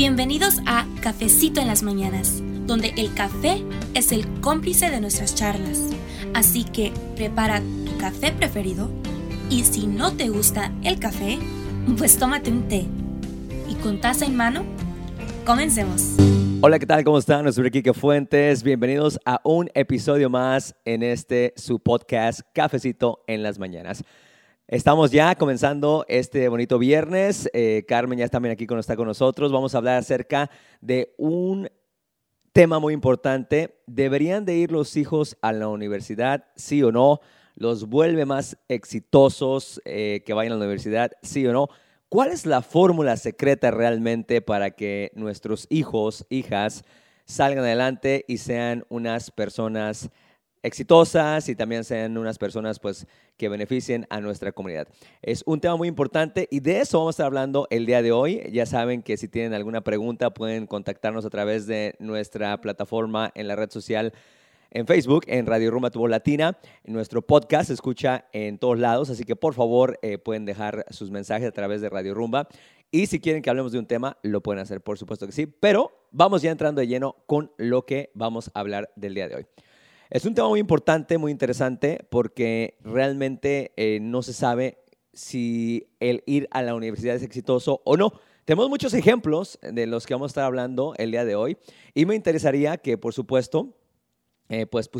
Bienvenidos a Cafecito en las Mañanas, donde el café es el cómplice de nuestras charlas. Así que prepara tu café preferido y si no te gusta el café, pues tómate un té. Y con taza en mano, comencemos. Hola, ¿qué tal? ¿Cómo están? Soy Kike Fuentes. Bienvenidos a un episodio más en este su podcast Cafecito en las Mañanas. Estamos ya comenzando este bonito viernes. Eh, Carmen ya también aquí con, está con nosotros. Vamos a hablar acerca de un tema muy importante. ¿Deberían de ir los hijos a la universidad? ¿Sí o no? ¿Los vuelve más exitosos eh, que vayan a la universidad? ¿Sí o no? ¿Cuál es la fórmula secreta realmente para que nuestros hijos, hijas, salgan adelante y sean unas personas exitosas y también sean unas personas pues que beneficien a nuestra comunidad. Es un tema muy importante y de eso vamos a estar hablando el día de hoy. Ya saben que si tienen alguna pregunta pueden contactarnos a través de nuestra plataforma en la red social en Facebook, en Radio Rumba Tubo Latina. Nuestro podcast se escucha en todos lados, así que por favor eh, pueden dejar sus mensajes a través de Radio Rumba. Y si quieren que hablemos de un tema, lo pueden hacer, por supuesto que sí. Pero vamos ya entrando de lleno con lo que vamos a hablar del día de hoy. Es un tema muy importante, muy interesante, porque realmente eh, no se sabe si el ir a la universidad es exitoso o no. Tenemos muchos ejemplos de los que vamos a estar hablando el día de hoy y me interesaría que, por supuesto, eh, pues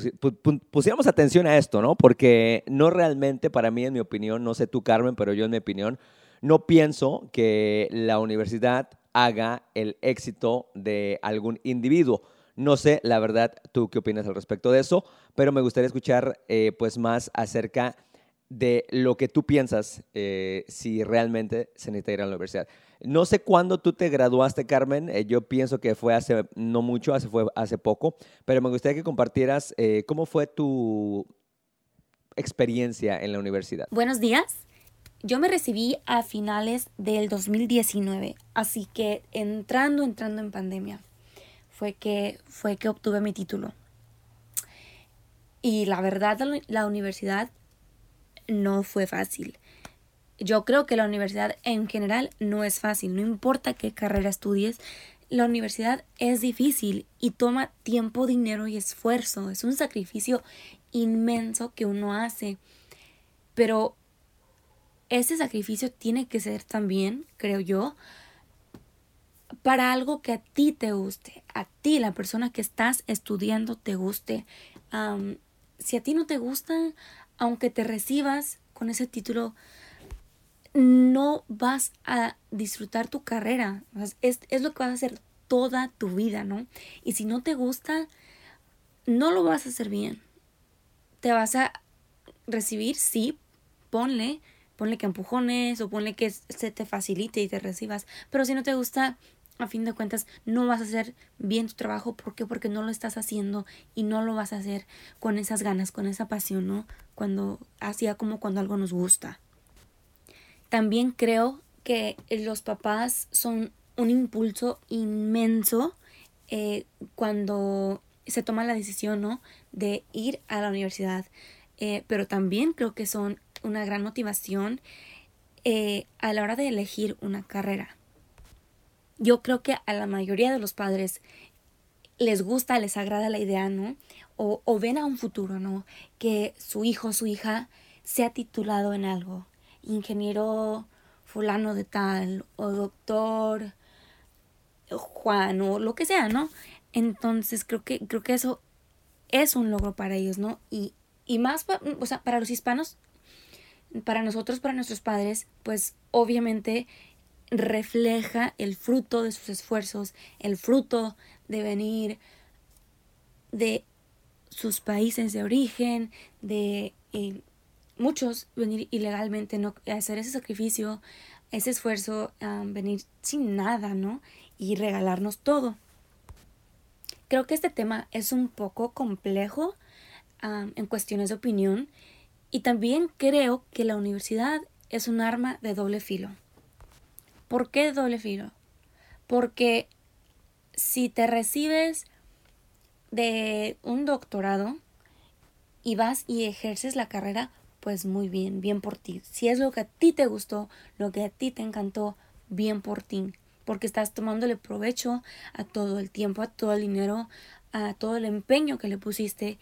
pusiéramos atención a esto, ¿no? Porque no realmente, para mí, en mi opinión, no sé tú, Carmen, pero yo en mi opinión, no pienso que la universidad haga el éxito de algún individuo. No sé, la verdad, tú qué opinas al respecto de eso, pero me gustaría escuchar eh, pues más acerca de lo que tú piensas eh, si realmente se necesita ir a la universidad. No sé cuándo tú te graduaste, Carmen. Eh, yo pienso que fue hace no mucho, hace, fue hace poco, pero me gustaría que compartieras cómo fue tu experiencia en la universidad. Buenos días. Yo me recibí a finales del 2019, así que entrando, entrando en pandemia fue que, fue que obtuve mi título. Y la verdad, la universidad no fue fácil. Yo creo que la universidad en general no es fácil, no importa qué carrera estudies, la universidad es difícil y toma tiempo, dinero y esfuerzo. Es un sacrificio inmenso que uno hace. Pero ese sacrificio tiene que ser también, creo yo, para algo que a ti te guste, a ti, la persona que estás estudiando, te guste. si a ti no te gusta, aunque te recibas con ese título, no vas a disfrutar tu carrera. Es, es lo que vas a hacer toda tu vida, ¿no? Y si no te gusta, no lo vas a hacer bien. Te vas a recibir, sí, ponle, ponle que empujones o ponle que se te facilite y te recibas. Pero si no te gusta, a fin de cuentas no vas a hacer bien tu trabajo. ¿Por qué? Porque no lo estás haciendo y no lo vas a hacer con esas ganas, con esa pasión, ¿no? Cuando, hacía como cuando algo nos gusta. También creo que los papás son un impulso inmenso eh, cuando se toma la decisión, ¿no? De ir a la universidad. Eh, pero también creo que son una gran motivación eh, a la hora de elegir una carrera yo creo que a la mayoría de los padres les gusta, les agrada la idea, ¿no? O, o ven a un futuro, ¿no? Que su hijo o su hija sea titulado en algo. Ingeniero fulano de tal, o doctor Juan, o lo que sea, ¿no? Entonces creo que, creo que eso es un logro para ellos, ¿no? Y, y más, o sea, para los hispanos, para nosotros, para nuestros padres, pues obviamente refleja el fruto de sus esfuerzos, el fruto de venir de sus países de origen, de eh, muchos venir ilegalmente, no hacer ese sacrificio, ese esfuerzo, venir sin nada, ¿no? Y regalarnos todo. Creo que este tema es un poco complejo en cuestiones de opinión y también creo que la universidad es un arma de doble filo. ¿Por qué doble filo? Porque si te recibes de un doctorado y vas y ejerces la carrera, pues muy bien, bien por ti. Si es lo que a ti te gustó, lo que a ti te encantó, bien por ti. porque estás tomándole provecho a todo el tiempo, a todo el dinero, a todo el empeño que le pusiste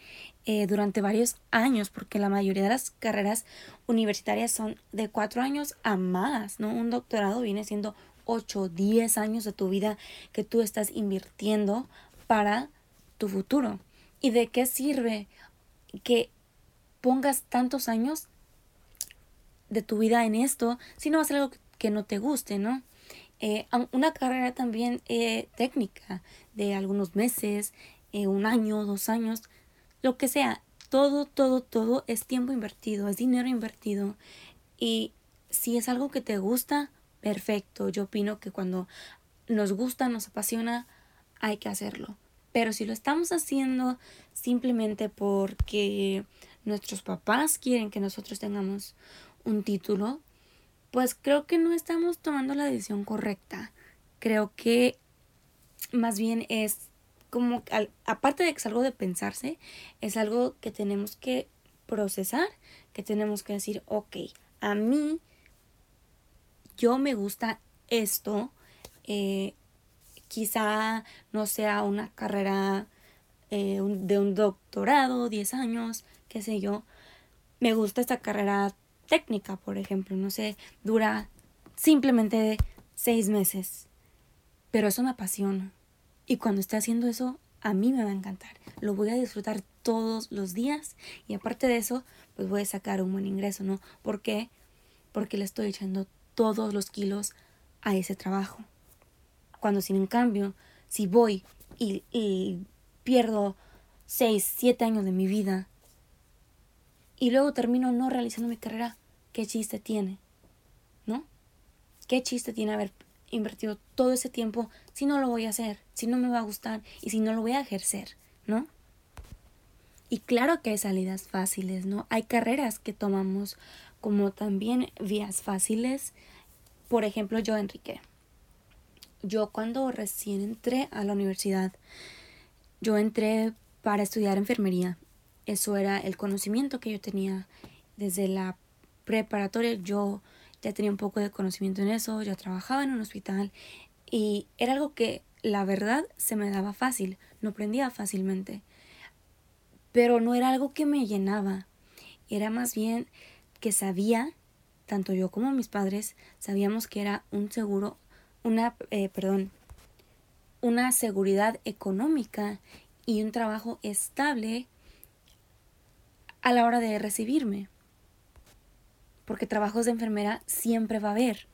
eh, durante varios años, porque la mayoría de las carreras universitarias son de cuatro años a más, ¿no? Un doctorado viene siendo ocho, diez años de tu vida que tú estás invirtiendo para tu futuro. ¿Y de qué sirve que pongas tantos años de tu vida en esto si no va a ser algo que no te guste, ¿no? Eh, una carrera también eh, técnica de algunos meses, un año, dos años, lo que sea, todo, todo, todo es tiempo invertido, es dinero invertido. Y si es algo que te gusta, perfecto. Yo opino que cuando nos gusta, nos apasiona, hay que hacerlo. Pero si lo estamos haciendo simplemente porque nuestros papás quieren que nosotros tengamos un título, pues creo que no estamos tomando la decisión correcta. Creo que más bien es como, aparte de que es algo de pensarse, es algo que tenemos que procesar, que tenemos que decir, ok, a mí, yo me gusta esto, eh, quizá no sea una carrera eh, de un doctorado, 10 años, qué sé yo, me gusta esta carrera técnica, por ejemplo, no sé, dura simplemente seis meses, pero eso me apasiona y cuando esté haciendo eso, a mí me va a encantar. Lo voy a disfrutar todos los días y aparte de eso, pues voy a sacar un buen ingreso, ¿no? ¿Por qué? Porque le estoy echando todos los kilos a ese trabajo. Cuando sin en cambio, si voy y, y pierdo 6, 7 años de mi vida y luego termino no realizando mi carrera, ¿qué chiste tiene? ¿No? ¿Qué chiste tiene haber invertido todo ese tiempo si no lo voy a hacer, si no me va a gustar y si no lo voy a ejercer, ¿no? Y claro que hay salidas fáciles, ¿no? Hay carreras que tomamos como también vías fáciles. Por ejemplo, yo, Enrique. Yo cuando recién entré a la universidad, yo entré para estudiar enfermería. Eso era el conocimiento que yo tenía desde la preparatoria. Yo ya tenía un poco de conocimiento en eso, yo trabajaba en un hospital y era algo que la verdad se me daba fácil, no aprendía fácilmente. Pero no era algo que me llenaba, era más bien que sabía, tanto yo como mis padres, sabíamos que era un seguro, una, eh, perdón, una seguridad económica y un trabajo estable a la hora de recibirme porque trabajos de enfermera siempre va a haber.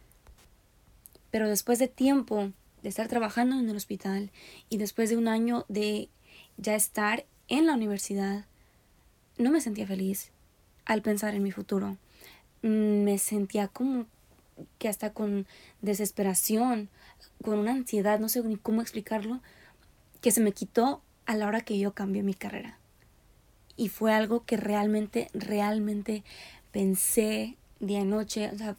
Pero después de tiempo de estar trabajando en el hospital y después de un año de ya estar en la universidad, no me sentía feliz al pensar en mi futuro. Me sentía como que hasta con desesperación, con una ansiedad, no sé ni cómo explicarlo, que se me quitó a la hora que yo cambié mi carrera. Y fue algo que realmente, realmente pensé día y noche, o sea,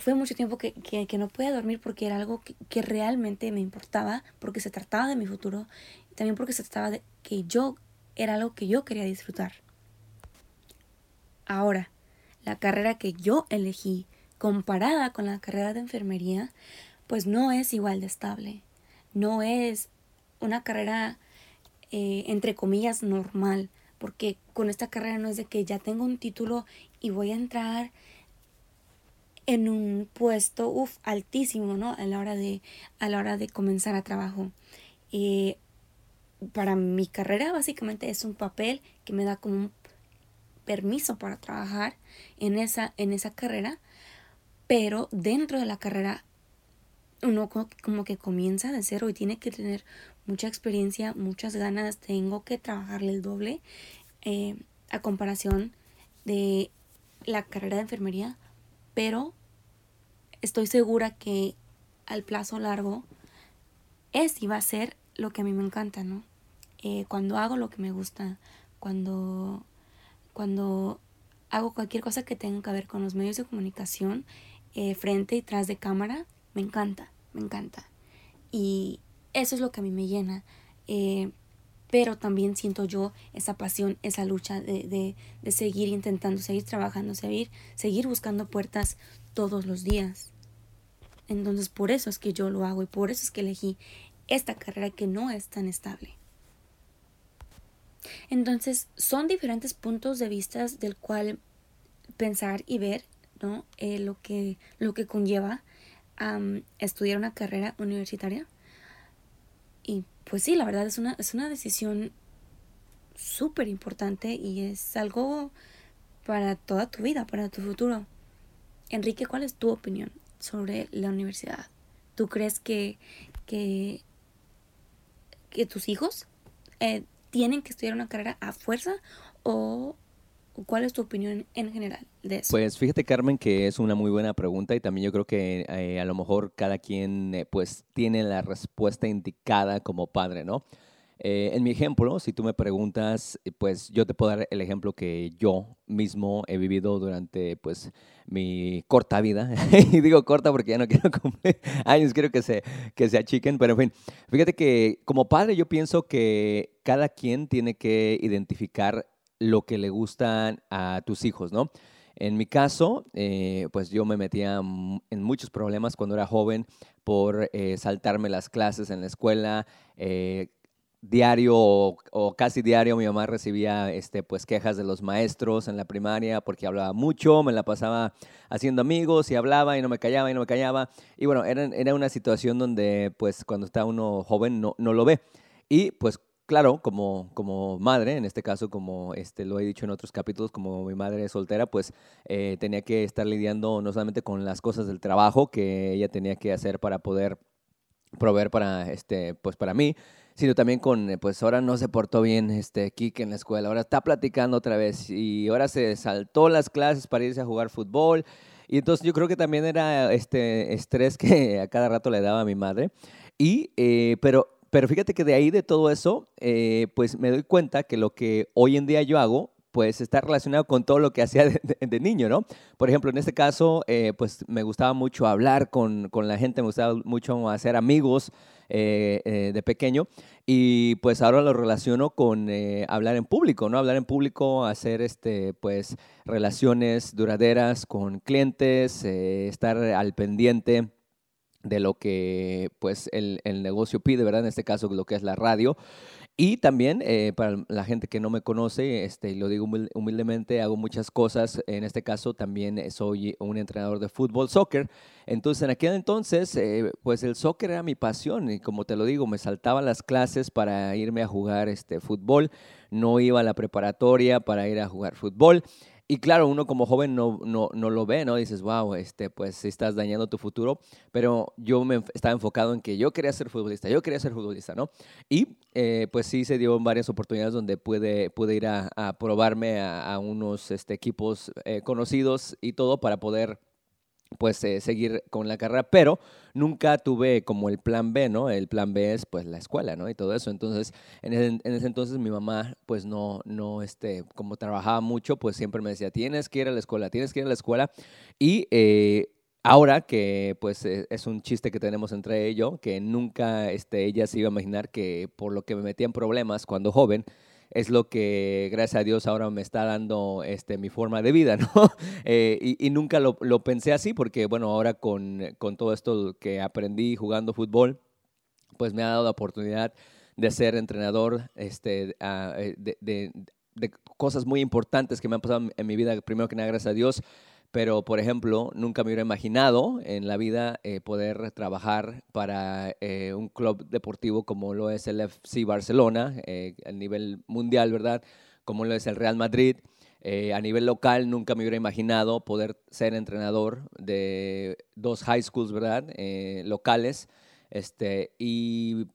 fue mucho tiempo que, no podía dormir porque era algo que, realmente me importaba, porque se trataba de mi futuro, y también porque se trataba de que yo era algo que yo quería disfrutar. Ahora, la carrera que yo elegí, comparada con la carrera de enfermería, pues no es igual de estable, no es una carrera, eh, entre comillas, normal, porque con esta carrera no es de que ya tengo un título y voy a entrar en un puesto altísimo, ¿no? A la hora de, a la hora de comenzar a trabajo. Y para mi carrera básicamente es un papel que me da como un permiso para trabajar en esa, en esa carrera, pero dentro de la carrera uno como que comienza de cero y tiene que tener mucha experiencia, muchas ganas, tengo que trabajarle el doble eh, a comparación de la carrera de enfermería, pero estoy segura que al plazo largo es y va a ser lo que a mí me encanta, ¿no? Eh, cuando hago lo que me gusta, cuando, cuando hago cualquier cosa que tenga que ver con los medios de comunicación, eh, frente y tras de cámara, me encanta, me encanta. Y eso es lo que a mí me llena. Eh, pero también siento yo esa pasión, esa lucha de, de, seguir intentando, seguir trabajando, seguir, seguir buscando puertas todos los días. Entonces por eso es que yo lo hago y por eso es que elegí esta carrera que no es tan estable. Entonces son diferentes puntos de vista del cual pensar y ver ¿no? Eh, lo, que, lo que conlleva estudiar una carrera universitaria. Y pues sí, la verdad es una, es una decisión súper importante y es algo para toda tu vida, para tu futuro. Enrique, ¿cuál es tu opinión sobre la universidad? ¿Tú crees que, que, que tus hijos eh, tienen que estudiar una carrera a fuerza o ¿Cuál es tu opinión en general de eso? Pues fíjate, Carmen, que es una muy buena pregunta y también yo creo que eh, a lo mejor cada quien eh, pues tiene la respuesta indicada como padre, ¿no? Eh, en mi ejemplo, si tú me preguntas, pues yo te puedo dar el ejemplo que yo mismo he vivido durante pues mi corta vida. y digo corta porque ya no quiero cumplir años, quiero que se, que se achiquen, pero en fin, fíjate que como padre yo pienso que cada quien tiene que identificar lo que le gustan a tus hijos, ¿no? En mi caso, eh, pues yo me metía en muchos problemas cuando era joven por eh, saltarme las clases en la escuela. Eh, diario o, casi diario mi mamá recibía este, pues, quejas de los maestros en la primaria porque hablaba mucho, me la pasaba haciendo amigos y hablaba y no me callaba y no me callaba. Y bueno, era, era una situación donde pues cuando está uno joven no, no lo ve. Y pues claro, como, como madre, en este caso, como este, lo he dicho en otros capítulos, como mi madre es soltera, pues eh, tenía que estar lidiando no solamente con las cosas del trabajo que ella tenía que hacer para poder proveer para, este, pues para mí, sino también con, eh, pues ahora no se portó bien este Kike en la escuela, ahora está platicando otra vez y ahora se saltó las clases para irse a jugar fútbol. Y entonces yo creo que también era este estrés que a cada rato le daba a mi madre. Y, eh, pero pero fíjate que de ahí, de todo eso, eh, pues me doy cuenta que lo que hoy en día yo hago, pues está relacionado con todo lo que hacía de, niño, ¿no? Por ejemplo, en este caso, eh, pues me gustaba mucho hablar con, con, la gente, me gustaba mucho hacer amigos eh, de pequeño y pues ahora lo relaciono con hablar en público, ¿no? Hablar en público, hacer, este, pues, relaciones duraderas con clientes, estar al pendiente de lo que pues el, negocio pide, ¿verdad? En este caso lo que es la radio. Y también eh, para la gente que no me conoce, este, lo digo humildemente, hago muchas cosas. En este caso también eh, soy un entrenador de fútbol, soccer. Entonces en aquel entonces, eh, pues el soccer era mi pasión y como te lo digo, me saltaba las clases para irme a jugar este, fútbol. No iba a la preparatoria para ir a jugar fútbol. Y claro, uno como joven no, no, no, lo ve, ¿no? Dices, wow, este, pues estás dañando tu futuro. Pero yo me estaba enfocado en que yo quería ser futbolista, yo quería ser futbolista, ¿no? Y eh, pues sí se dio varias oportunidades donde pude, pude ir a, probarme a, unos este, equipos eh, conocidos y todo para poder pues eh, seguir con la carrera, pero nunca tuve como el plan B, ¿no? El plan B es pues la escuela, ¿no? Y todo eso. Entonces, en ese, entonces mi mamá pues no, no, este, como trabajaba mucho, pues siempre me decía, tienes que ir a la escuela, tienes que ir a la escuela. Y eh, ahora que pues e, es un chiste que tenemos entre ella, que nunca este, ella se iba a imaginar que por lo que me metía en problemas cuando joven, es lo que, gracias a Dios, ahora me está dando este, mi forma de vida, ¿no? Eh, y, nunca lo, pensé así porque, bueno, ahora con, todo esto que aprendí jugando fútbol, pues me ha dado la oportunidad de ser entrenador este, ah, eh, de, de, cosas muy importantes que me han pasado en mi vida, primero que nada, gracias a Dios, pero, por ejemplo, nunca me hubiera imaginado en la vida eh, poder trabajar para eh, un club deportivo como lo es el FC Barcelona, eh, a nivel mundial, ¿verdad? Como lo es el Real Madrid. a nivel local, nunca me hubiera imaginado poder ser entrenador de dos high schools, ¿verdad? locales. Este, y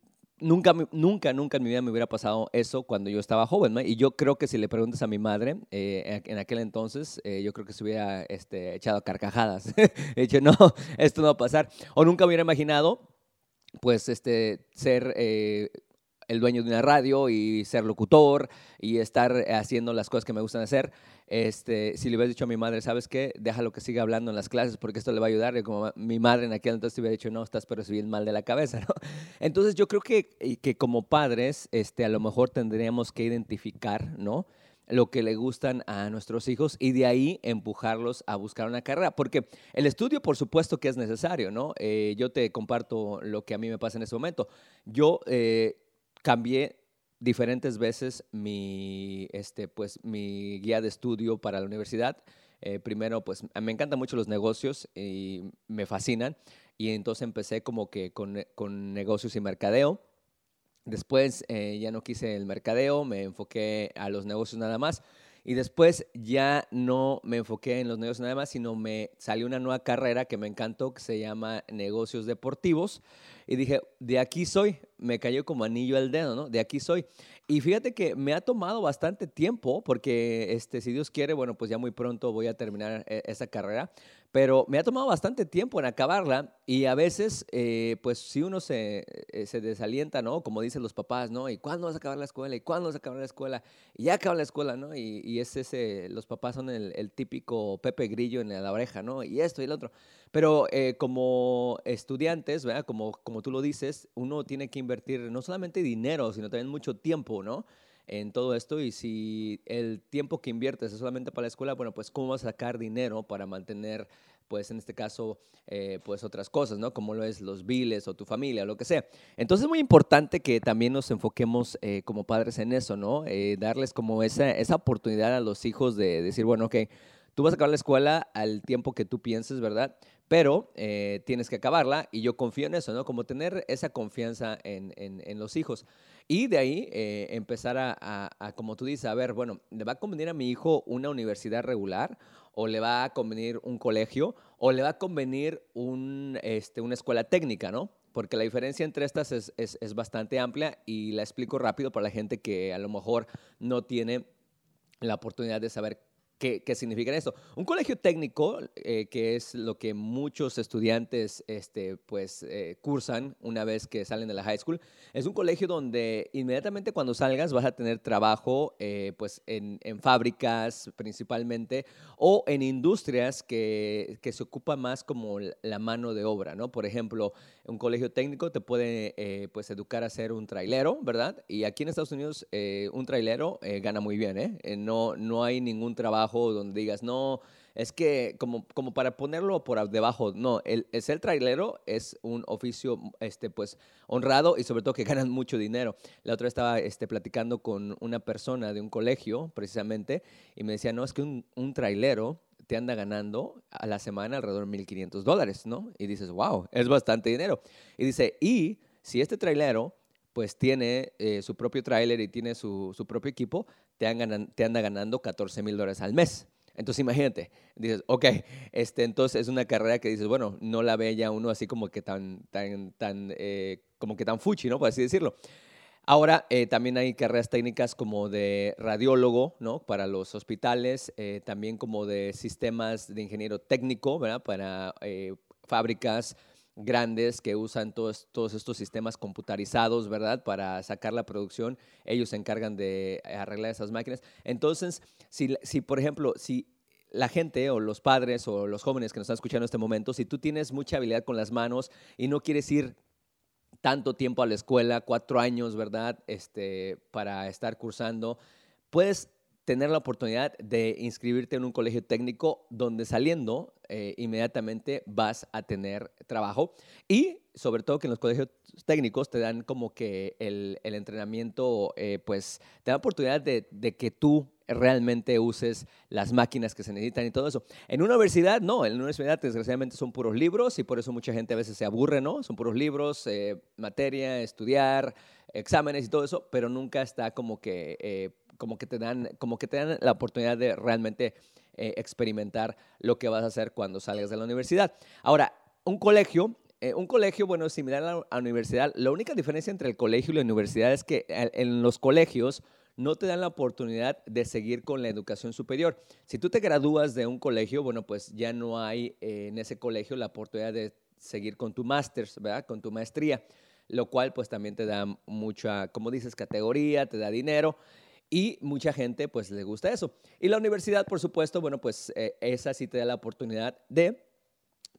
nunca, nunca, nunca en mi vida me hubiera pasado eso cuando yo estaba joven, ¿no? Y yo creo que si le preguntas a mi madre, eh, en aquel entonces, eh, yo creo que se hubiera este, echado carcajadas. He dicho, no, esto no va a pasar. O nunca me hubiera imaginado, pues, este, ser eh, el dueño de una radio y ser locutor y estar haciendo las cosas que me gustan hacer. Este, si le hubiera dicho a mi madre, ¿sabes qué? Déjalo que siga hablando en las clases porque esto le va a ayudar. Y como mi madre en aquel entonces te hubiera dicho, no, estás pero mal de la cabeza. Entonces yo creo que, que como padres, este, a lo mejor tendríamos que identificar, ¿no? lo que le gustan a nuestros hijos y de ahí empujarlos a buscar una carrera. Porque el estudio, por supuesto que es necesario, ¿no? Eh, yo te comparto lo que a mí me pasa en este momento. Yo eh, cambié diferentes veces mi, este, pues, mi guía de estudio para la universidad. Eh, primero, pues me encantan mucho los negocios y me fascinan. Y entonces empecé como que con, con negocios y mercadeo. Después eh, ya no quise el mercadeo, me enfoqué a los negocios nada más. Y después ya no me enfoqué en los negocios nada más, sino me salió una nueva carrera que me encantó, que se llama negocios deportivos. Y dije, de aquí soy, me cayó como anillo al dedo, ¿no? De aquí soy. Y fíjate que me ha tomado bastante tiempo, porque este, si Dios quiere, bueno, pues ya muy pronto voy a terminar eh, esa carrera, pero me ha tomado bastante tiempo en acabarla y a veces, eh, pues si uno se, eh, se, desalienta, ¿no? Como dicen los papás, ¿no? ¿Y cuándo vas a acabar la escuela? ¿Y cuándo vas a acabar la escuela? Y ya acaba la escuela, ¿no? Y, y es ese, los papás son el, el, típico Pepe Grillo en la oreja, ¿no? Y esto y el otro. Pero eh, como estudiantes, ¿verdad? Como, como tú lo dices, uno tiene que invertir no solamente dinero, sino también mucho tiempo, ¿no? En todo esto y si el tiempo que inviertes es solamente para la escuela, bueno, pues cómo vas a sacar dinero para mantener, pues en este caso, eh, pues otras cosas, ¿no? Como lo es los biles o tu familia, o lo que sea. Entonces es muy importante que también nos enfoquemos eh, como padres en eso, ¿no? darles como esa, esa oportunidad a los hijos de decir, bueno, ok, tú vas a acabar la escuela al tiempo que tú pienses, ¿verdad? pero eh, tienes que acabarla y yo confío en eso, ¿no? Como tener esa confianza en, en, los hijos. Y de ahí eh, empezar a, a, como tú dices, a ver, bueno, ¿le va a convenir a mi hijo una universidad regular? ¿O le va a convenir un colegio? ¿O le va a convenir un, este, una escuela técnica, ¿no? Porque la diferencia entre estas es, es, es bastante amplia y la explico rápido para la gente que a lo mejor no tiene la oportunidad de saber ¿Qué, ¿Qué, significa esto? Un colegio técnico, eh, que es lo que muchos estudiantes este, pues, eh, cursan una vez que salen de la high school, es un colegio donde inmediatamente cuando salgas vas a tener trabajo eh, pues, en, en, fábricas principalmente o en industrias que, que, se ocupa más como la mano de obra, ¿no? Por ejemplo, un colegio técnico te puede pues, educar a ser un trailero, ¿verdad? Y aquí en Estados Unidos un trailero gana muy bien, ¿eh? no, no hay ningún trabajo donde digas, no, es que como, como para ponerlo por debajo, no, el, el ser trailero es un oficio este, pues, honrado y sobre todo que ganan mucho dinero. La otra estaba este, platicando con una persona de un colegio, precisamente, y me decía, no, es que un trailero te anda ganando a la semana alrededor de 1.500 dólares, ¿no? Y dices, wow, es bastante dinero. Y dice, y si este trailero pues tiene eh, su propio trailer y tiene su, su propio equipo, te, te anda ganando 14 mil dólares al mes. Entonces imagínate, dices, ok, este, entonces es una carrera que dices, bueno, no la ve ya uno así como que tan, tan, tan, eh, como que tan fuchi, ¿no? Por así decirlo. Ahora eh, también hay carreras técnicas como de radiólogo, ¿no? Para los hospitales, también como de sistemas de ingeniero técnico, ¿verdad? Para fábricas, grandes que usan todos, todos estos sistemas computarizados, ¿verdad? Para sacar la producción, ellos se encargan de arreglar esas máquinas. Entonces, si, si por ejemplo, si la gente o los padres o los jóvenes que nos están escuchando en este momento, si tú tienes mucha habilidad con las manos y no quieres ir tanto tiempo a la escuela, cuatro años, ¿verdad? Este, para estar cursando, puedes tener la oportunidad de inscribirte en un colegio técnico donde saliendo eh, inmediatamente vas a tener trabajo y sobre todo que en los colegios técnicos te dan como que el, el entrenamiento, eh, pues te da oportunidad de, de, que tú realmente uses las máquinas que se necesitan y todo eso. En una universidad, no, en una universidad desgraciadamente son puros libros y por eso mucha gente a veces se aburre, ¿no? Son puros libros, eh, materia, estudiar, exámenes y todo eso, pero nunca está como que como que te dan, como que te dan la oportunidad de realmente eh, experimentar lo que vas a hacer cuando salgas de la universidad. Ahora, un colegio, eh, un colegio, bueno, similar a la, universidad, la única diferencia entre el colegio y la universidad es que en los colegios no te dan la oportunidad de seguir con la educación superior. Si tú te gradúas de un colegio, bueno, pues ya no hay eh, en ese colegio la oportunidad de seguir con tu máster, ¿verdad? Con tu maestría, lo cual pues también te da mucha, como dices, categoría, te da dinero y mucha gente pues le gusta eso. Y la universidad, por supuesto, bueno, pues eh, esa sí te da la oportunidad de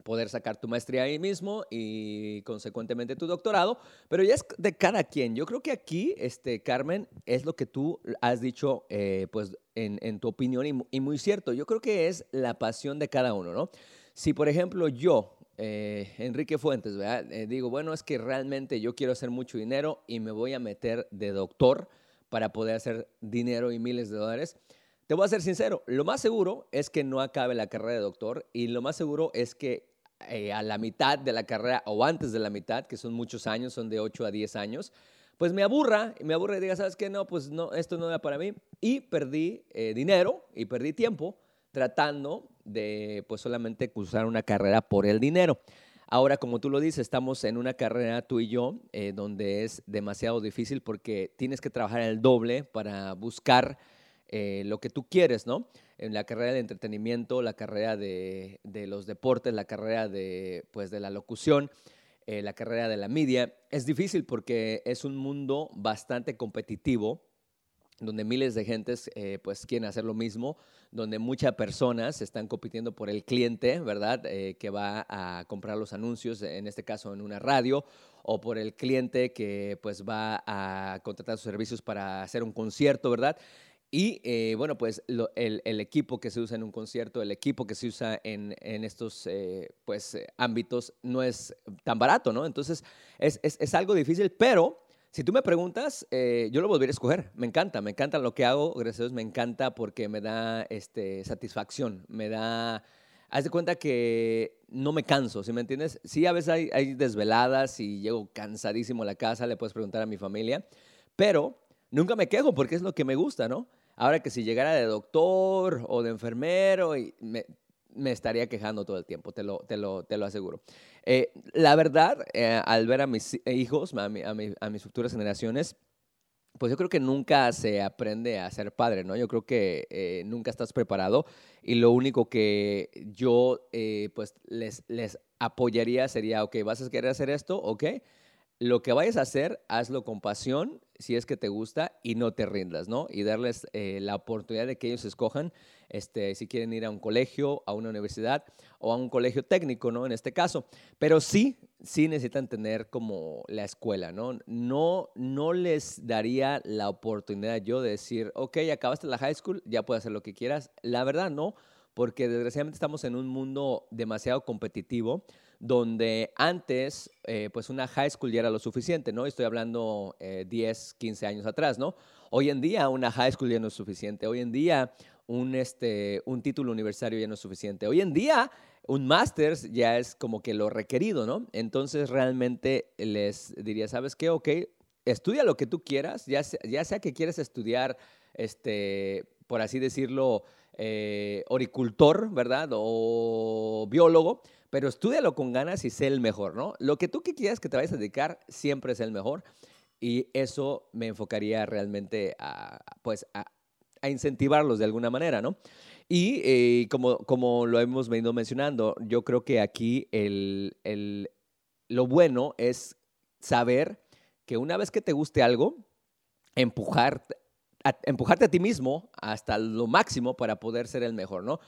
poder sacar tu maestría ahí mismo y consecuentemente tu doctorado, pero ya es de cada quien. Yo creo que aquí, este, Carmen, es lo que tú has dicho, eh, pues, en, tu opinión y, muy cierto. Yo creo que es la pasión de cada uno, ¿no? Si, por ejemplo, yo, eh, Enrique Fuentes, ¿verdad? Eh, digo, bueno, es que realmente yo quiero hacer mucho dinero y me voy a meter de doctor para poder hacer dinero y miles de dólares. Te voy a ser sincero, lo más seguro es que no acabe la carrera de doctor y lo más seguro es que eh, a la mitad de la carrera o antes de la mitad, que son muchos años, son de 8 a 10 años, pues me aburra me aburra y diga, ¿sabes qué? No, pues no, esto no era para mí. Y perdí eh, dinero y perdí tiempo tratando de pues solamente cursar una carrera por el dinero. Ahora, como tú lo dices, estamos en una carrera tú y yo eh, donde es demasiado difícil porque tienes que trabajar el doble para buscar eh, lo que tú quieres, ¿no? En la carrera de entretenimiento, la carrera de, los deportes, la carrera de, pues, de la locución, eh, la carrera de la media, es difícil porque es un mundo bastante competitivo donde miles de gentes eh, pues quieren hacer lo mismo, donde muchas personas están compitiendo por el cliente, ¿verdad? que va a comprar los anuncios, en este caso en una radio, o por el cliente que pues va a contratar sus servicios para hacer un concierto, ¿verdad? Y eh, bueno, pues el, equipo que se usa en un concierto, el equipo que se usa en, estos eh, pues, eh, ámbitos no es tan barato, ¿no? Entonces es, algo difícil, pero si tú me preguntas, yo lo volvería a escoger. Me encanta, me encanta lo que hago, gracias a Dios me encanta porque me da este, satisfacción, me da... Haz de cuenta que no me canso, ¿sí me entiendes? Sí, a veces hay, hay desveladas y llego cansadísimo a la casa, le puedes preguntar a mi familia, pero nunca me quejo porque es lo que me gusta, ¿no? Ahora que si llegara de doctor o de enfermero, me, me estaría quejando todo el tiempo, te lo, te lo, te lo aseguro. Eh, la verdad, eh, al ver a mis hijos, a, a, mis futuras generaciones, pues yo creo que nunca se aprende a ser padre, ¿no? Yo creo que eh, nunca estás preparado y lo único que yo pues les, les apoyaría sería, ok, vas a querer hacer esto, ok, lo que vayas a hacer, hazlo con pasión, si es que te gusta, y no te rindas, ¿no? Y darles eh, la oportunidad de que ellos escojan este, si quieren ir a un colegio, a una universidad o a un colegio técnico, ¿no? En este caso. Pero sí, sí necesitan tener como la escuela, ¿no? No, no les daría la oportunidad yo de decir, ok, acabaste la high school, ya puedes hacer lo que quieras. La verdad, no, porque desgraciadamente estamos en un mundo demasiado competitivo donde antes, eh, pues una high school ya era lo suficiente, ¿no? Estoy hablando 10, eh, 15 años atrás, ¿no? Hoy en día una high school ya no es suficiente. Hoy en día un, este, un título universitario ya no es suficiente. Hoy en día un máster ya es como que lo requerido, ¿no? Entonces realmente les diría, ¿sabes qué? Ok, estudia lo que tú quieras, ya sea, que quieres estudiar, este, por así decirlo, eh, oricultor, ¿verdad? O biólogo, pero estudialo con ganas y sé el mejor, ¿no? Lo que tú que quieras que te vayas a dedicar siempre es el mejor y eso me enfocaría realmente a, pues, a, incentivarlos de alguna manera, ¿no? Y eh, como, como lo hemos venido mencionando, yo creo que aquí el, el, lo bueno es saber que una vez que te guste algo, empujar, empujarte a ti mismo hasta lo máximo para poder ser el mejor, ¿no?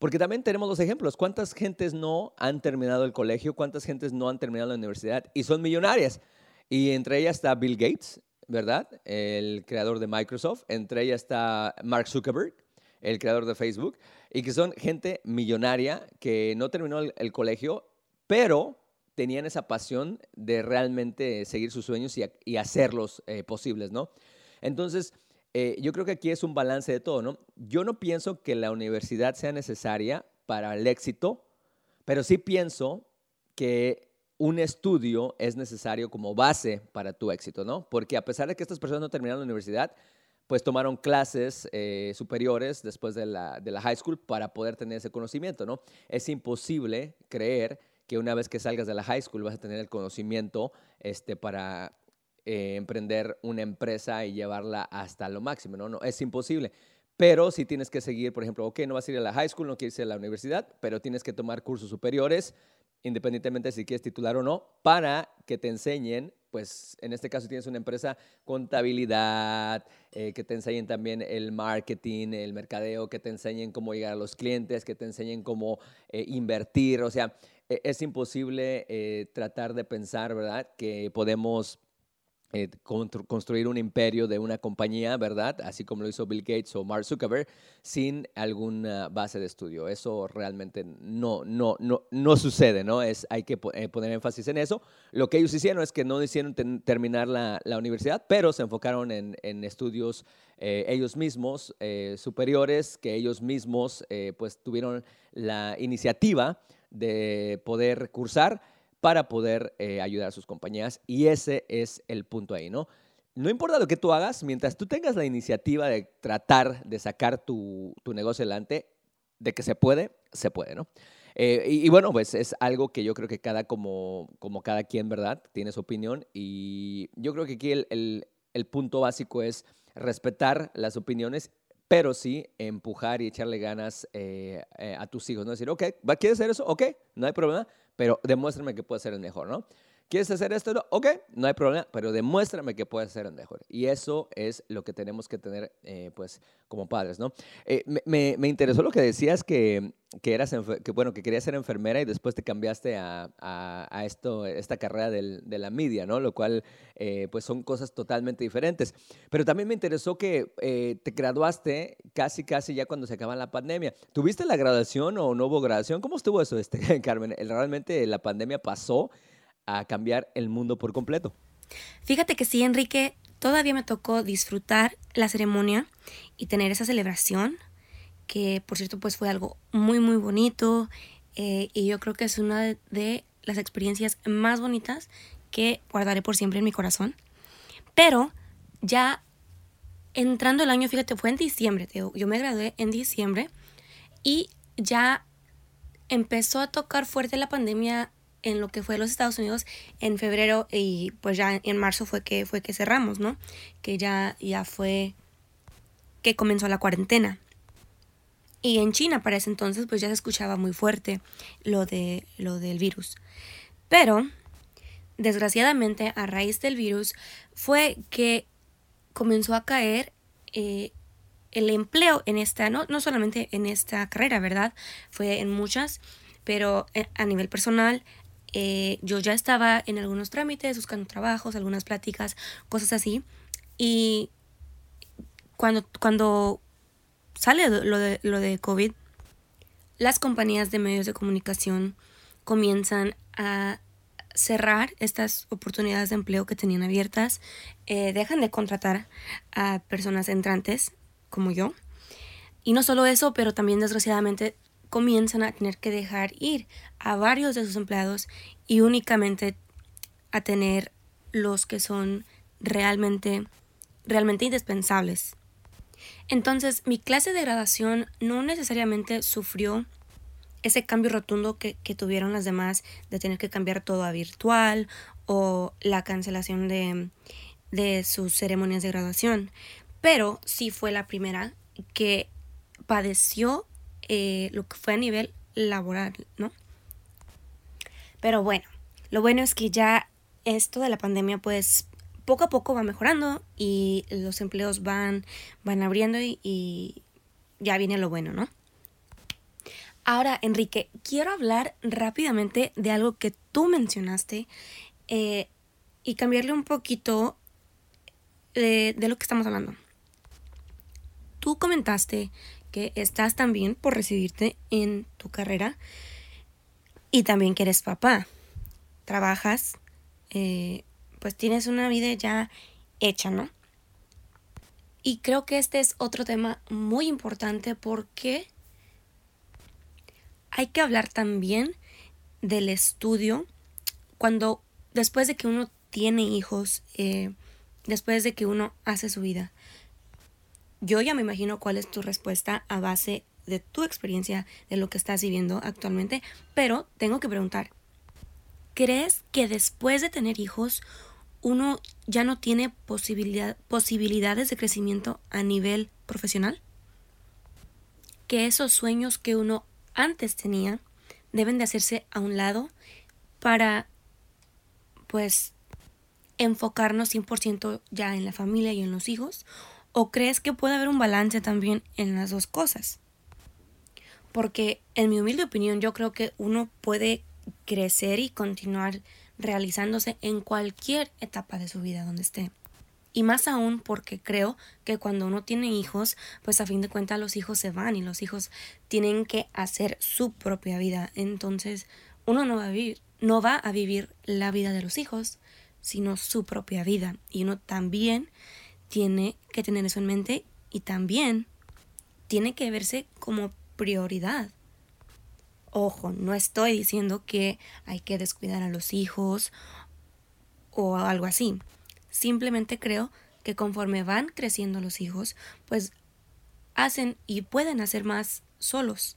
Porque también tenemos los ejemplos. ¿Cuántas gentes no han terminado el colegio? ¿Cuántas gentes no han terminado la universidad y son millonarias? Y entre ellas está Bill Gates, ¿verdad? El creador de Microsoft. Entre ellas está Mark Zuckerberg, el creador de Facebook. Y que son gente millonaria que no terminó el, colegio, pero tenían esa pasión de realmente seguir sus sueños y, hacerlos eh, posibles, ¿no? Entonces, eh, yo creo que aquí es un balance de todo, ¿no? Yo no pienso que la universidad sea necesaria para el éxito, pero sí pienso que un estudio es necesario como base para tu éxito, ¿no? Porque a pesar de que estas personas no terminaron la universidad, pues tomaron clases eh, superiores después de la, de la high school para poder tener ese conocimiento, ¿no? Es imposible creer que una vez que salgas de la high school vas a tener el conocimiento este, para eh, emprender una empresa y llevarla hasta lo máximo, ¿no? No, es imposible. Pero si tienes que seguir, por ejemplo, ok, no vas a ir a la high school, no quieres ir a la universidad, pero tienes que tomar cursos superiores, independientemente si quieres titular o no, para que te enseñen, pues en este caso tienes una empresa, contabilidad, eh, que te enseñen también el marketing, el mercadeo, que te enseñen cómo llegar a los clientes, que te enseñen cómo eh, invertir, o sea, e, es imposible eh, tratar de pensar, ¿verdad? Que podemos eh, construir un imperio de una compañía, ¿verdad? Así como lo hizo Bill Gates o Mark Zuckerberg, sin alguna base de estudio. Eso realmente no, no, no, no sucede, ¿no? Es, hay que eh, poner énfasis en eso. Lo que ellos hicieron es que no hicieron terminar la, universidad, pero se enfocaron en, en estudios eh, ellos mismos superiores, que ellos mismos pues tuvieron la iniciativa de poder cursar para poder eh, ayudar a sus compañías. Y ese es el punto ahí, ¿no? No importa lo que tú hagas, mientras tú tengas la iniciativa de tratar de sacar tu, negocio adelante, de que se puede, se puede, ¿no? Eh, y, bueno, pues es algo que yo creo que cada, como, como cada quien, ¿verdad? Tiene su opinión. Y yo creo que aquí el, punto básico es respetar las opiniones pero sí empujar y echarle ganas eh, a tus hijos, ¿no? Decir, ok, ¿quieres hacer eso? Ok, no hay problema, pero demuéstrame que puedes ser el mejor, ¿no? ¿Quieres hacer esto? Ok, no hay problema, pero demuéstrame que puedes el mejor. Y eso es lo que tenemos que tener, eh, pues, como padres, ¿no? Eh, me, me, interesó lo que decías que, que eras, que, bueno, que querías ser enfermera y después te cambiaste a, a, esto, esta carrera del, de la media, ¿no? Lo cual, eh, pues, son cosas totalmente diferentes. Pero también me interesó que te graduaste casi, casi ya cuando se acaba la pandemia. ¿Tuviste la graduación o no hubo graduación? ¿Cómo estuvo eso, este, Carmen? ¿Realmente la pandemia pasó? A cambiar el mundo por completo. Fíjate que sí, Enrique, todavía me tocó disfrutar la ceremonia y tener esa celebración, que por cierto pues fue algo muy muy bonito eh, y yo creo que es una de, las experiencias más bonitas que guardaré por siempre en mi corazón. Pero ya entrando el año, fíjate, fue en diciembre, yo me gradué en diciembre y ya empezó a tocar fuerte la pandemia en lo que fue los Estados Unidos en febrero y pues ya en marzo fue que fue que cerramos, ¿no? Que ya ya fue que comenzó la cuarentena. Y en China para ese entonces pues ya se escuchaba muy fuerte lo de lo del virus. Pero desgraciadamente a raíz del virus fue que comenzó a caer eh, el empleo en esta, no, no solamente en esta carrera, ¿verdad? Fue en muchas, pero eh, a nivel personal eh, yo ya estaba en algunos trámites, buscando trabajos, algunas pláticas, cosas así. Y cuando, cuando sale lo de, lo de COVID, las compañías de medios de comunicación comienzan a cerrar estas oportunidades de empleo que tenían abiertas, eh, dejan de contratar a personas entrantes como yo. Y no solo eso, pero también desgraciadamente comienzan a tener que dejar ir a varios de sus empleados y únicamente a tener los que son realmente realmente indispensables. Entonces, mi clase de graduación no necesariamente sufrió ese cambio rotundo que, que, tuvieron las demás de tener que cambiar todo a virtual o la cancelación de, de sus ceremonias de graduación. Pero sí fue la primera que padeció eh, lo que fue a nivel laboral, ¿no? Pero bueno, lo bueno es que ya esto de la pandemia pues poco a poco va mejorando y los empleos van, van abriendo y, ya viene lo bueno, ¿no? Ahora, Enrique, quiero hablar rápidamente de algo que tú mencionaste eh, y cambiarle un poquito de, de, lo que estamos hablando. Tú comentaste que estás también por recibirte en tu carrera y también que eres papá. Trabajas, eh, pues tienes una vida ya hecha, ¿no? Y creo que este es otro tema muy importante porque hay que hablar también del estudio cuando después de que uno tiene hijos, eh, después de que uno hace su vida. Yo ya me imagino cuál es tu respuesta a base de tu experiencia, de lo que estás viviendo actualmente, pero tengo que preguntar, ¿crees que después de tener hijos uno ya no tiene posibilidad, posibilidades de crecimiento a nivel profesional? Que esos sueños que uno antes tenía deben de hacerse a un lado para, pues, enfocarnos 100% ya en la familia y en los hijos ¿O crees que puede haber un balance también en las dos cosas? Porque en mi humilde opinión yo creo que uno puede crecer y continuar realizándose en cualquier etapa de su vida donde esté. Y más aún porque creo que cuando uno tiene hijos, pues a fin de cuentas los hijos se van y los hijos tienen que hacer su propia vida. Entonces uno no va a vivir, no va a vivir la vida de los hijos, sino su propia vida. Y uno también tiene que tener eso en mente y también tiene que verse como prioridad. Ojo, no estoy diciendo que hay que descuidar a los hijos o algo así. Simplemente creo que conforme van creciendo los hijos, pues hacen y pueden hacer más solos.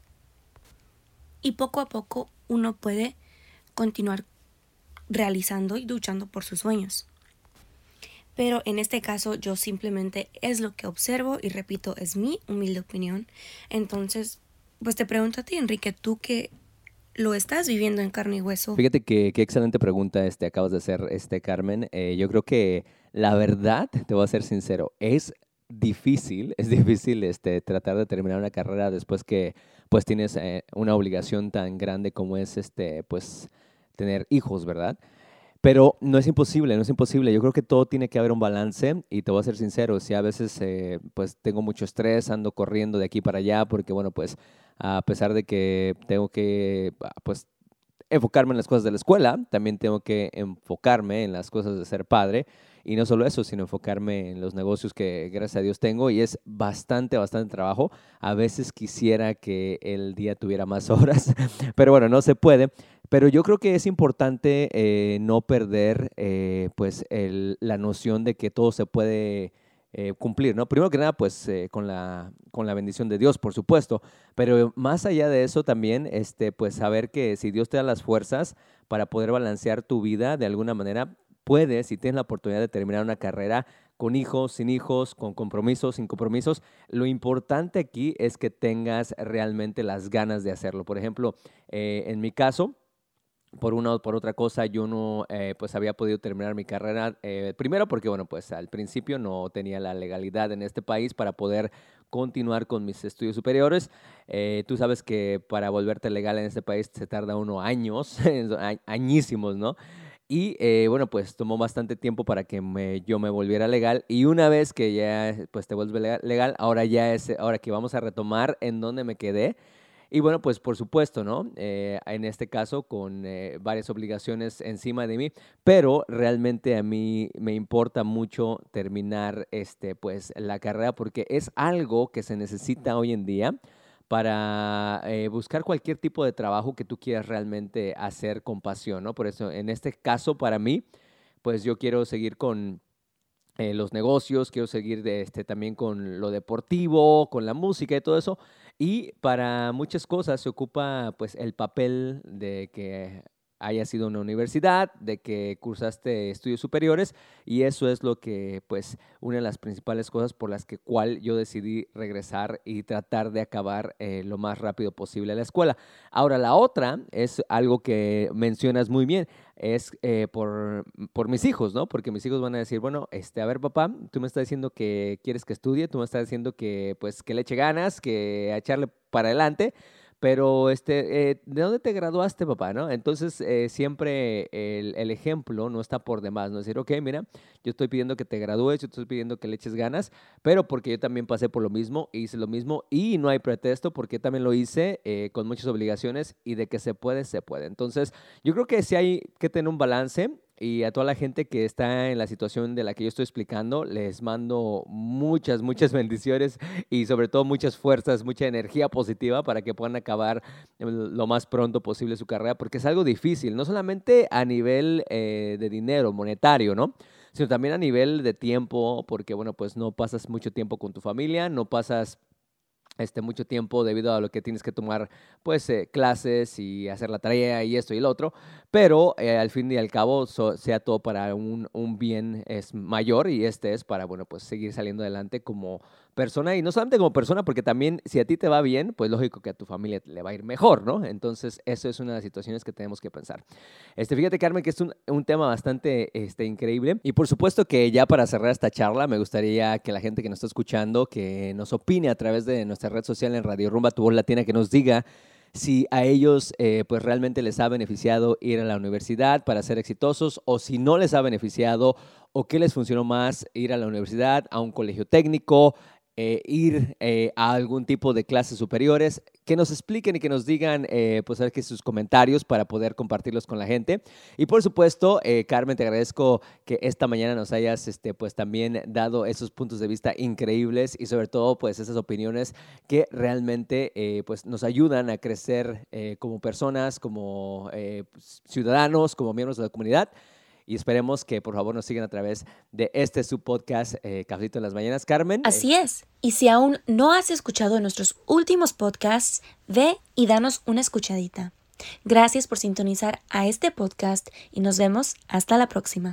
Y poco a poco uno puede continuar realizando y luchando por sus sueños. Pero en este caso yo simplemente es lo que observo y repito, es mi humilde opinión. Entonces, pues te pregunto a ti, Enrique, tú que lo estás viviendo en carne y hueso. Fíjate que qué excelente pregunta este acabas de hacer, este Carmen. Eh, yo creo que la verdad, te voy a ser sincero, es difícil, es difícil este, tratar de terminar una carrera después que pues tienes eh, una obligación tan grande como es este, pues tener hijos, ¿verdad? Pero no es imposible, no es imposible. Yo creo que todo tiene que haber un balance y te voy a ser sincero, si a veces eh, pues tengo mucho estrés, ando corriendo de aquí para allá porque bueno, pues a pesar de que tengo que ah, pues enfocarme en las cosas de la escuela, también tengo que enfocarme en las cosas de ser padre. Y no solo eso, sino enfocarme en los negocios que gracias a Dios tengo y es bastante, bastante trabajo. A veces quisiera que el día tuviera más horas, pero bueno, no se puede. Pero yo creo que es importante eh, no perder eh, pues la noción de que todo se puede eh, cumplir, ¿no? Primero que nada, pues con, la, con la bendición de Dios, por supuesto, pero más allá de eso también, este, pues saber que si Dios te da las fuerzas para poder balancear tu vida de alguna manera, puedes, si tienes la oportunidad de terminar una carrera con hijos, sin hijos, con compromisos, sin compromisos, lo importante aquí es que tengas realmente las ganas de hacerlo. Por ejemplo, en mi caso, por una o por otra cosa yo no eh, pues había podido terminar mi carrera eh, primero porque bueno pues al principio no tenía la legalidad en este país para poder continuar con mis estudios superiores eh, tú sabes que para volverte legal en este país se tarda uno años añísimos no y bueno, pues tomó bastante tiempo para que yo me volviera legal. Y una vez que ya pues te vuelves legal, ahora ya es, ahora que vamos a retomar en donde me quedé. Y bueno, pues por supuesto, ¿no? Eh, en este caso con eh, varias obligaciones encima de mí, pero realmente a mí me importa mucho terminar este, pues, la carrera porque es algo que se necesita hoy en día para eh, buscar cualquier tipo de trabajo que tú quieras realmente hacer con pasión, ¿no? Por eso, en este caso, para mí, pues yo quiero seguir con los negocios, quiero seguir este, también con lo deportivo, con la música y todo eso, y para muchas cosas se ocupa pues el papel de que haya sido una universidad, de que cursaste estudios superiores y eso es lo que, pues, una de las principales cosas por las que cual yo decidí regresar y tratar de acabar eh, lo más rápido posible la escuela. Ahora, la otra es algo que mencionas muy bien, es eh, por, por, mis hijos, ¿no? Porque mis hijos van a decir, bueno, este, a ver, papá, tú me estás diciendo que quieres que estudie, tú me estás diciendo que, pues, que le eche ganas, que a echarle para adelante, pero, este, eh, ¿de dónde te graduaste, papá? ¿no? Entonces, eh, siempre el, ejemplo no está por demás, ¿no? Es decir, ok, mira, yo estoy pidiendo que te gradúes, yo estoy pidiendo que le eches ganas, pero porque yo también pasé por lo mismo, hice lo mismo y no hay pretexto porque también lo hice eh, con muchas obligaciones y de que se puede, se puede. Entonces, yo creo que sí hay que tener un balance y a toda la gente que está en la situación de la que yo estoy explicando, les mando muchas, muchas bendiciones y sobre todo muchas fuerzas, mucha energía positiva para que puedan acabar lo más pronto posible su carrera, porque es algo difícil, no solamente a nivel eh, de dinero, monetario, ¿no? Sino también a nivel de tiempo, porque bueno, pues no pasas mucho tiempo con tu familia, no pasas este, mucho tiempo debido a lo que tienes que tomar pues eh, clases y hacer la tarea y esto y lo otro, pero eh, al fin y al cabo sea todo para un, un, bien es mayor y este es para bueno pues seguir saliendo adelante como persona y no solamente como persona porque también si a ti te va bien pues lógico que a tu familia le va a ir mejor, ¿no? Entonces eso es una de las situaciones que tenemos que pensar. Este, fíjate Carmen que es un, un tema bastante este, increíble y por supuesto que ya para cerrar esta charla me gustaría que la gente que nos está escuchando que nos opine a través de nuestra red social en Radio Rumba Tu Voz Latina, que nos diga si a ellos eh, pues realmente les ha beneficiado ir a la universidad para ser exitosos o si no les ha beneficiado o qué les funcionó más ir a la universidad, a un colegio técnico, eh, ir eh, a algún tipo de clases superiores, que nos expliquen y que nos digan eh, pues que sus comentarios para poder compartirlos con la gente. Y por supuesto, Carmen, te agradezco que esta mañana nos hayas este, pues también dado esos puntos de vista increíbles y sobre todo pues esas opiniones que realmente pues nos ayudan a crecer como personas, como ciudadanos, como miembros de la comunidad y esperemos que por favor nos sigan a través de este su podcast eh, Cafecito en las Mañanas. Carmen. Así es. Y si aún no has escuchado nuestros últimos podcasts, ve y danos una escuchadita. Gracias por sintonizar a este podcast y nos vemos hasta la próxima.